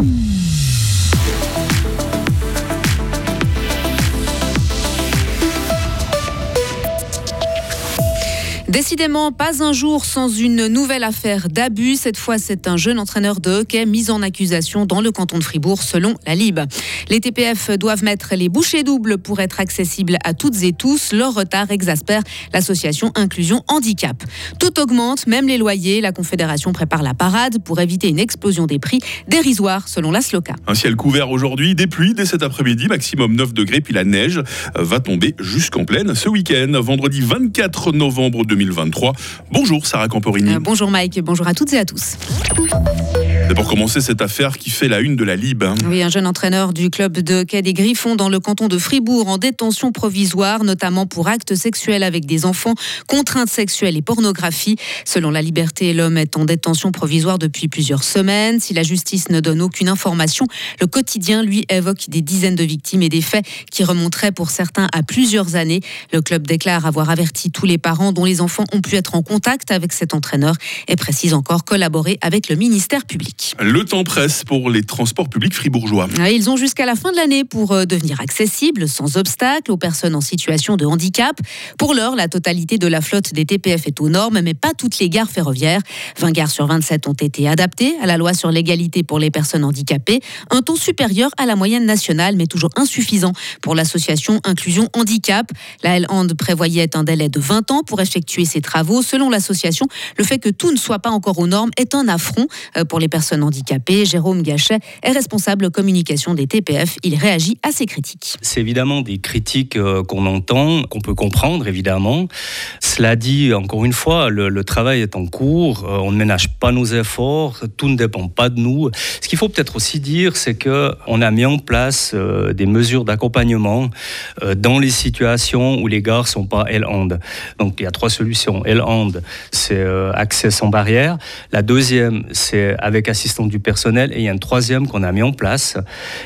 Mm. Décidément, pas un jour sans une nouvelle affaire d'abus. Cette fois, c'est un jeune entraîneur de hockey mis en accusation dans le canton de Fribourg, selon la LIB. Les TPF doivent mettre les bouchées doubles pour être accessibles à toutes et tous. Leur retard exaspère l'association Inclusion Handicap. Tout augmente, même les loyers. La Confédération prépare la parade pour éviter une explosion des prix dérisoires, selon la SLOCA. Un ciel couvert aujourd'hui, des pluies dès cet après-midi, maximum 9 degrés, puis la neige va tomber jusqu'en pleine ce week-end, vendredi 24 novembre 2020. 2023. Bonjour Sarah Camporini. Euh, bonjour Mike, bonjour à toutes et à tous. C'est pour commencer cette affaire qui fait la une de la Lib. Hein? Oui, un jeune entraîneur du club de quai des Griffons dans le canton de Fribourg en détention provisoire, notamment pour actes sexuels avec des enfants, contraintes sexuelles et pornographie. Selon la liberté, l'homme est en détention provisoire depuis plusieurs semaines. Si la justice ne donne aucune information, le quotidien, lui, évoque des dizaines de victimes et des faits qui remonteraient pour certains à plusieurs années. Le club déclare avoir averti tous les parents dont les enfants ont pu être en contact avec cet entraîneur et précise encore collaborer avec le ministère public. Le temps presse pour les transports publics fribourgeois. Ils ont jusqu'à la fin de l'année pour euh, devenir accessibles sans obstacle aux personnes en situation de handicap. Pour l'heure, la totalité de la flotte des TPF est aux normes, mais pas toutes les gares ferroviaires. 20 gares sur 27 ont été adaptées à la loi sur l'égalité pour les personnes handicapées. Un taux supérieur à la moyenne nationale, mais toujours insuffisant pour l'association Inclusion Handicap. La L-Hand prévoyait un délai de 20 ans pour effectuer ces travaux. Selon l'association, le fait que tout ne soit pas encore aux normes est un affront euh, pour les personnes handicapées. Jérôme Gachet est responsable communication des TPF. Il réagit à ces critiques. C'est évidemment des critiques euh, qu'on entend, qu'on peut comprendre évidemment. Cela dit, encore une fois, le, travail est en cours, euh, on ne ménage pas nos efforts, tout ne dépend pas de nous. Ce qu'il faut peut-être aussi dire, c'est que on a mis en place des mesures d'accompagnement dans les situations où les gares sont pas L-hand. Donc il y a trois solutions. L-hand, c'est accès sans barrière. La deuxième, c'est avec assistant du personnel. Et il y a un troisième qu'on a mis en place,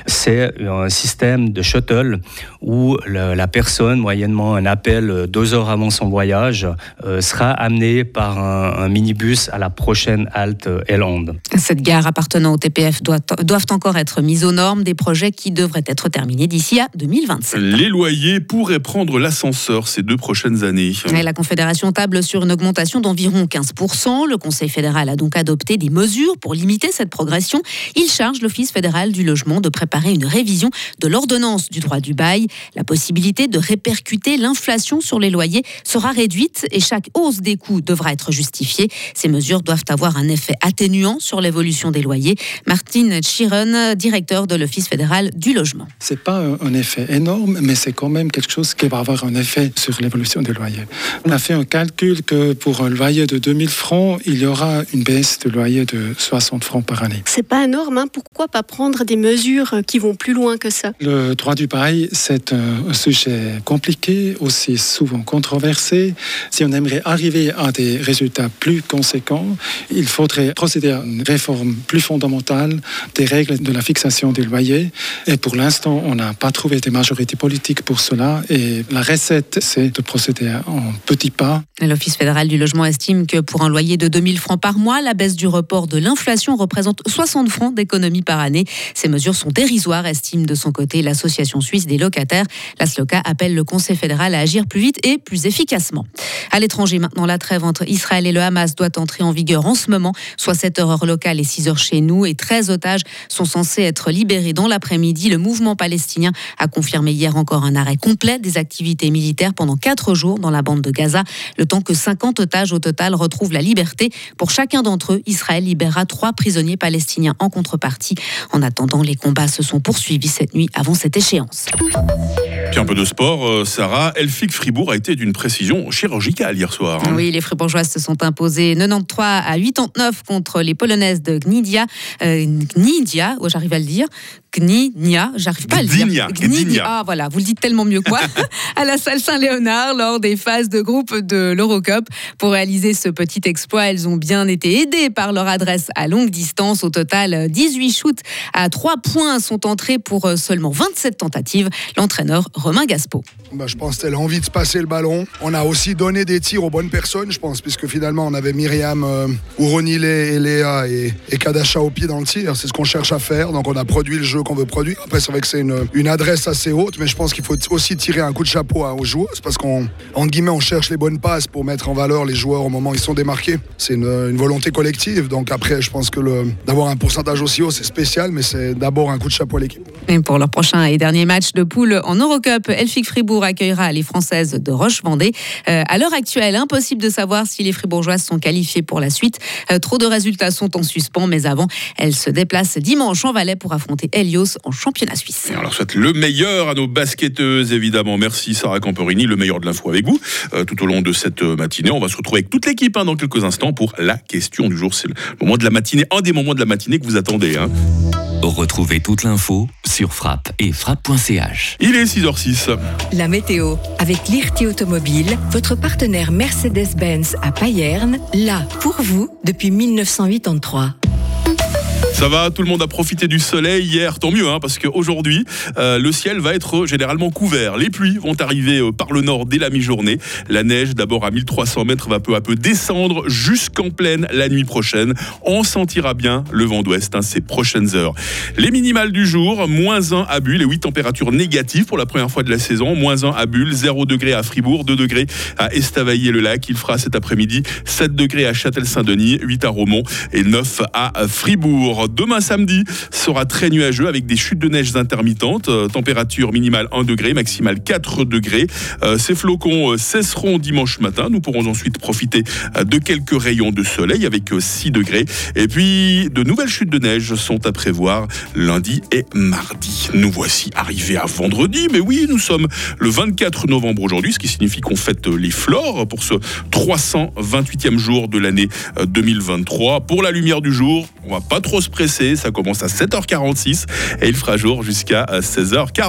c'est un système de shuttle où la personne, moyennement un appel deux heures avant son voyage, euh, sera amenée par un, minibus à la prochaine halte Elande. Cette gare appartenant au TPF doit, doivent encore être mise aux normes, des projets qui devraient être terminés d'ici à 2027. Les loyers pourraient prendre l'ascenseur ces deux prochaines années. la Confédération table sur une augmentation d'environ 15%. Le Conseil fédéral a donc adopté des mesures pour limiter cette progression, il charge l'Office fédéral du logement de préparer une révision de l'ordonnance du droit du bail. La possibilité de répercuter l'inflation sur les loyers sera réduite et chaque hausse des coûts devra être justifiée. Ces mesures doivent avoir un effet atténuant sur l'évolution des loyers. Martine Chiron, directeur de l'Office fédéral du logement. C'est pas un effet énorme, mais c'est quand même quelque chose qui va avoir un effet sur l'évolution des loyers. On a fait un calcul que pour un loyer de 2000 francs, il y aura une baisse de loyer de 60 francs par année. C'est pas énorme, hein. pourquoi pas prendre des mesures qui vont plus loin que ça? Le droit du bail, c'est un sujet compliqué, aussi souvent controversé. Si on aimerait arriver à des résultats plus conséquents, il faudrait procéder à une réforme plus fondamentale des règles de la fixation des loyers. Et pour l'instant, on n'a pas trouvé des majorités politiques pour cela. Et la recette, c'est de procéder en petits pas. L'Office fédéral du logement estime que pour un loyer de 2000 francs par mois, la baisse du report de l'inflation représente 60 francs d'économie par année. Ces mesures sont dérisoires, estime de son côté l'Association suisse des locataires. La SLOCA appelle le Conseil fédéral à agir plus vite et plus efficacement. À l'étranger, maintenant, la trêve entre Israël et le Hamas doit entrer en vigueur en ce moment, soit 7 heures locales et 6 heures chez nous, et 13 otages sont censés être libérés dans l'après-midi. Le mouvement palestinien a confirmé hier encore un arrêt complet des activités militaires pendant 4 jours dans la bande de Gaza, temps que 50 otages au total retrouvent la liberté. Pour chacun d'entre eux, Israël libérera trois prisonniers palestiniens en contrepartie. En attendant, les combats se sont poursuivis cette nuit avant cette échéance. Puis un peu de sport, euh, Sarah. Elfic Fribourg a été d'une précision chirurgicale hier soir. Hein. Oui, les Fribourgeoises se sont imposées 93 à 89 contre les Polonaises de Gnidia. Euh, Gnidia, oh, j'arrive à le dire. Gdynia, j'arrive pas à le dire. Gdynia. Ah voilà, vous le dites tellement mieux que moi. à la salle Saint-Léonard lors des phases de groupe de l'Eurocup. Pour réaliser ce petit exploit, elles ont bien été aidées par leur adresse à longue distance. Au total, 18 shoots à 3 points sont entrés pour euh, seulement 27 tentatives. L'entraîneur Romain Gaspo. Bah, je pense qu'elle a envie de se passer le ballon. On a aussi donné des tirs aux bonnes personnes, je pense, puisque finalement on avait Myriam, euh, Ouronile et Léa et, et Kadasha au pied dans le tir. C'est ce qu'on cherche à faire. Donc on a produit le jeu qu'on veut produire. Après, c'est vrai que c'est une, une adresse assez haute, mais je pense qu'il faut aussi tirer un coup de chapeau à- aux joueuses parce qu'en entre guillemets, on cherche les bonnes passes pour mettre en valeur les joueurs au moment où ils sont démarqués. C'est une, une volonté collective. Donc après, je pense que d'avoir un pourcentage aussi haut, c'est spécial, mais c'est d'abord un coup de chapeau à l'équipe. Et pour leur prochain et dernier match de poule en Eurocup, Elfic Fribourg accueillera les Françaises de Roche-Vendée. Euh, à l'heure actuelle, impossible de savoir si les Fribourgeoises sont qualifiées pour la suite. Euh, trop de résultats sont en suspens, mais avant, elles se déplacent dimanche en Valais pour affronter Helios en championnat suisse. Et on leur souhaite le meilleur à nos basketteuses, évidemment. Merci Sarah Camporini, le meilleur de l'info avec vous euh, tout au long de cette euh, matinée. On va se retrouver avec toute l'équipe hein, dans quelques instants pour la question du jour. C'est le moment de la matinée, un des moments de la matinée que vous attendez. hein. Retrouvez toute l'info sur frappe et frappe.ch. Il est 6h06. La météo. Avec l'IRT Automobile, votre partenaire Mercedes-Benz à Payerne, là pour vous depuis 1983. Ça va, tout le monde a profité du soleil hier, tant mieux, hein, parce qu'aujourd'hui, euh, le ciel va être généralement couvert. Les pluies vont arriver euh, par le nord dès la mi-journée. La neige, d'abord à 1300 mètres, va peu à peu descendre jusqu'en pleine la nuit prochaine. On sentira bien le vent d'ouest hein, ces prochaines heures. Les minimales du jour, moins 1 à Bulle et 8 températures négatives pour la première fois de la saison. Moins 1 à Bulle, 0 degré à Fribourg, 2 degrés à Estavayer-le-Lac. Il fera cet après-midi 7 degrés à Châtel-Saint-Denis, 8 à Romont et 9 à Fribourg. Demain samedi sera très nuageux avec des chutes de neige intermittentes. Euh, température minimale 1 degré, maximale 4 degrés. Euh, ces flocons euh, cesseront dimanche matin. Nous pourrons ensuite profiter de quelques rayons de soleil avec euh, 6 degrés. Et puis, de nouvelles chutes de neige sont à prévoir lundi et mardi. Nous voici arrivés à vendredi. Mais oui, nous sommes le 24 novembre aujourd'hui, ce qui signifie qu'on fête les flores pour ce 328e jour de l'année euh, 2023. Pour la lumière du jour, on va pas trop se Ça commence à 7h46 et il fera jour jusqu'à 16h40.